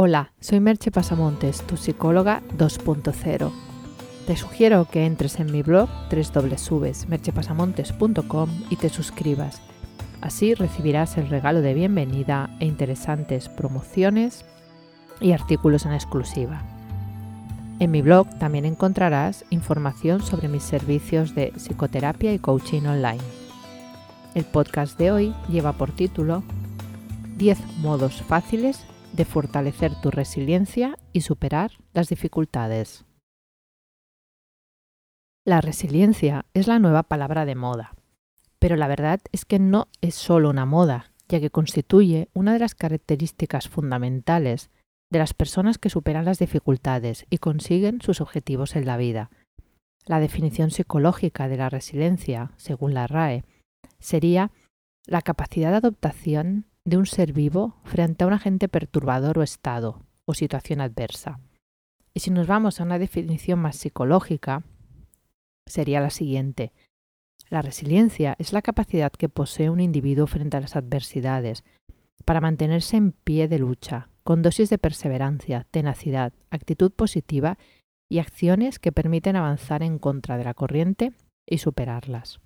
Hola, soy Merche Pasamontes, tu psicóloga 2.0. Te sugiero que entres en mi blog www.merchepasamontes.com y te suscribas. Así recibirás el regalo de bienvenida e interesantes promociones y artículos en exclusiva. En mi blog también encontrarás información sobre mis servicios de psicoterapia y coaching online. El podcast de hoy lleva por título 10 modos fáciles de fortalecer tu resiliencia y superar las dificultades. La resiliencia es la nueva palabra de moda, pero la verdad es que no es solo una moda, ya que constituye una de las características fundamentales de las personas que superan las dificultades y consiguen sus objetivos en la vida. La definición psicológica de la resiliencia, según la RAE, sería la capacidad de adaptación de un ser vivo frente a un agente perturbador o estado o situación adversa. Y si nos vamos a una definición más psicológica, sería la siguiente. La resiliencia es la capacidad que posee un individuo frente a las adversidades para mantenerse en pie de lucha, con dosis de perseverancia, tenacidad, actitud positiva y acciones que permiten avanzar en contra de la corriente y superarlas.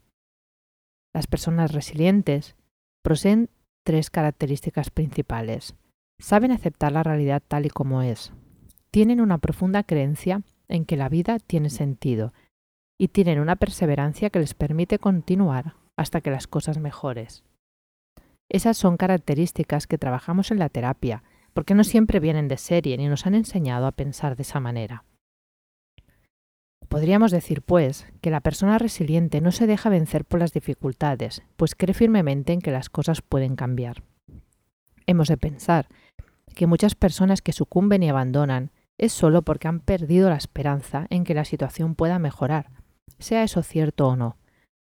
Las personas resilientes poseen tres características principales. Saben aceptar la realidad tal y como es. Tienen una profunda creencia en que la vida tiene sentido y tienen una perseverancia que les permite continuar hasta que las cosas mejores. Esas son características que trabajamos en la terapia, porque no siempre vienen de serie ni nos han enseñado a pensar de esa manera. Podríamos decir, pues, que la persona resiliente no se deja vencer por las dificultades, pues cree firmemente en que las cosas pueden cambiar. Hemos de pensar que muchas personas que sucumben y abandonan es solo porque han perdido la esperanza en que la situación pueda mejorar, sea eso cierto o no.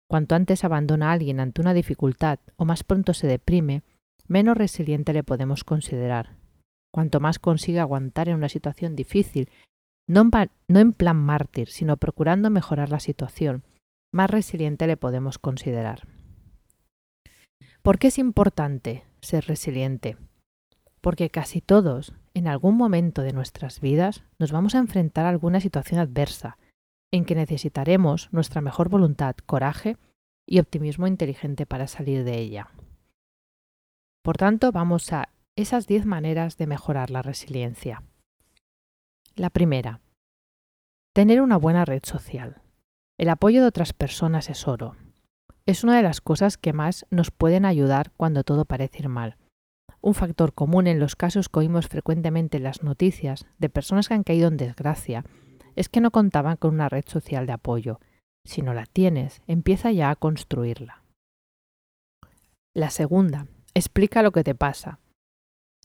Cuanto antes abandona a alguien ante una dificultad o más pronto se deprime, menos resiliente le podemos considerar. Cuanto más consigue aguantar en una situación difícil no en, plan mártir, sino procurando mejorar la situación, más resiliente le podemos considerar. ¿Por qué es importante ser resiliente? Porque casi todos, en algún momento de nuestras vidas, nos vamos a enfrentar a alguna situación adversa, en que necesitaremos nuestra mejor voluntad, coraje y optimismo inteligente para salir de ella. Por tanto, vamos a esas 10 maneras de mejorar la resiliencia. La primera, tener una buena red social. El apoyo de otras personas es oro. Es una de las cosas que más nos pueden ayudar cuando todo parece ir mal. Un factor común en los casos que oímos frecuentemente en las noticias de personas que han caído en desgracia es que no contaban con una red social de apoyo. Si no la tienes, empieza ya a construirla. La segunda, explica lo que te pasa.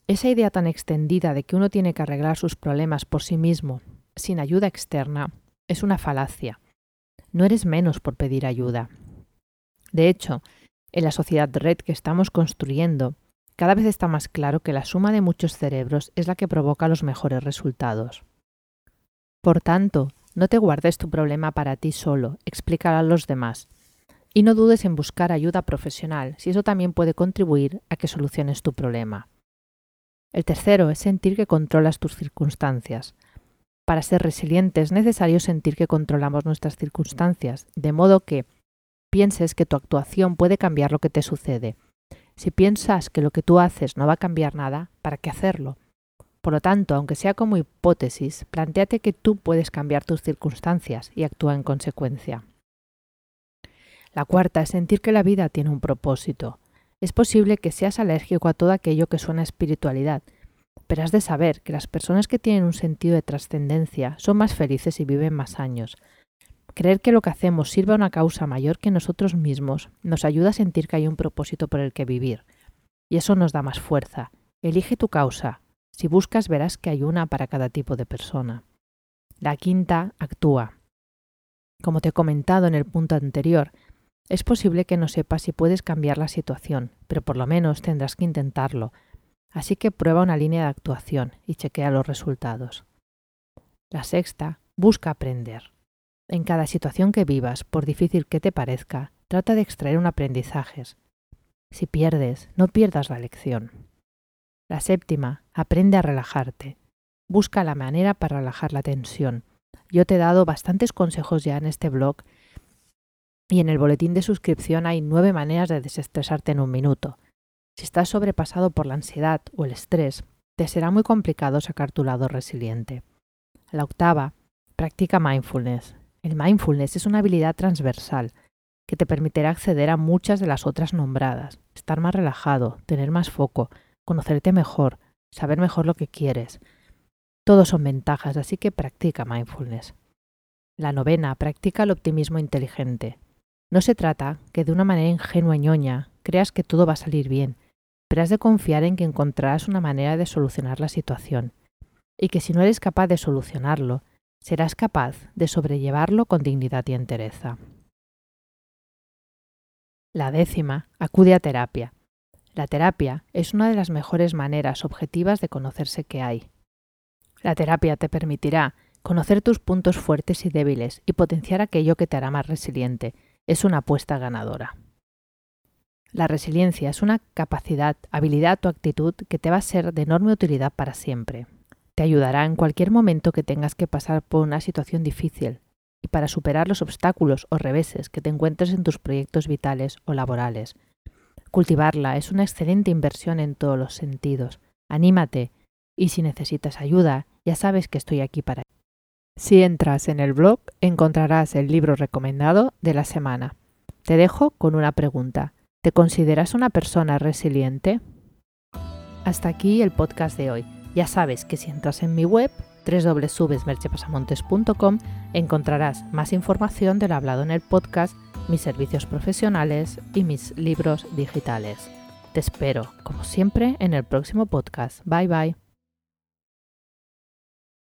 Esa idea tan extendida de que uno tiene que arreglar sus problemas por sí mismo, sin ayuda externa, es una falacia. No eres menos por pedir ayuda. De hecho, en la sociedad red que estamos construyendo, cada vez está más claro que la suma de muchos cerebros es la que provoca los mejores resultados. Por tanto, no te guardes tu problema para ti solo, explícalo a los demás. Y no dudes en buscar ayuda profesional, si eso también puede contribuir a que soluciones tu problema. El tercero es sentir que controlas tus circunstancias. Para ser resiliente es necesario sentir que controlamos nuestras circunstancias, de modo que pienses que tu actuación puede cambiar lo que te sucede. Si piensas que lo que tú haces no va a cambiar nada, ¿para qué hacerlo? Por lo tanto, aunque sea como hipótesis, planteate que tú puedes cambiar tus circunstancias y actúa en consecuencia. La cuarta es sentir que la vida tiene un propósito. Es posible que seas alérgico a todo aquello que suena espiritualidad, pero has de saber que las personas que tienen un sentido de trascendencia son más felices y viven más años. Creer que lo que hacemos sirve a una causa mayor que nosotros mismos nos ayuda a sentir que hay un propósito por el que vivir. Y eso nos da más fuerza. Elige tu causa. Si buscas verás que hay una para cada tipo de persona. La quinta, actúa. Como te he comentado en el punto anterior, es posible que no sepas si puedes cambiar la situación, pero por lo menos tendrás que intentarlo. Así que prueba una línea de actuación y chequea los resultados. La sexta, busca aprender. En cada situación que vivas, por difícil que te parezca, trata de extraer un aprendizaje. Si pierdes, no pierdas la lección. La séptima, aprende a relajarte. Busca la manera para relajar la tensión. Yo te he dado bastantes consejos ya en este blog y en el boletín de suscripción hay nueve maneras de desestresarte en un minuto. Si estás sobrepasado por la ansiedad o el estrés, te será muy complicado sacar tu lado resiliente. La octava, practica mindfulness. El mindfulness es una habilidad transversal que te permitirá acceder a muchas de las otras nombradas, estar más relajado, tener más foco, conocerte mejor, saber mejor lo que quieres. Todos son ventajas, así que practica mindfulness. La novena, practica el optimismo inteligente. No se trata que de una manera ingenua y ñoña creas que todo va a salir bien, pero has de confiar en que encontrarás una manera de solucionar la situación, y que si no eres capaz de solucionarlo, serás capaz de sobrellevarlo con dignidad y entereza. La décima, acude a terapia. La terapia es una de las mejores maneras objetivas de conocerse que hay. La terapia te permitirá conocer tus puntos fuertes y débiles y potenciar aquello que te hará más resiliente. Es una apuesta ganadora. La resiliencia es una capacidad, habilidad o actitud que te va a ser de enorme utilidad para siempre. Te ayudará en cualquier momento que tengas que pasar por una situación difícil y para superar los obstáculos o reveses que te encuentres en tus proyectos vitales o laborales. Cultivarla es una excelente inversión en todos los sentidos. Anímate y si necesitas ayuda, ya sabes que estoy aquí para ti. Si entras en el blog, encontrarás el libro recomendado de la semana. Te dejo con una pregunta. ¿Te consideras una persona resiliente? Hasta aquí el podcast de hoy. Ya sabes que si entras en mi web, www.merchepasamontes.com, encontrarás más información de lo hablado en el podcast, mis servicios profesionales y mis libros digitales. Te espero, como siempre, en el próximo podcast. Bye bye.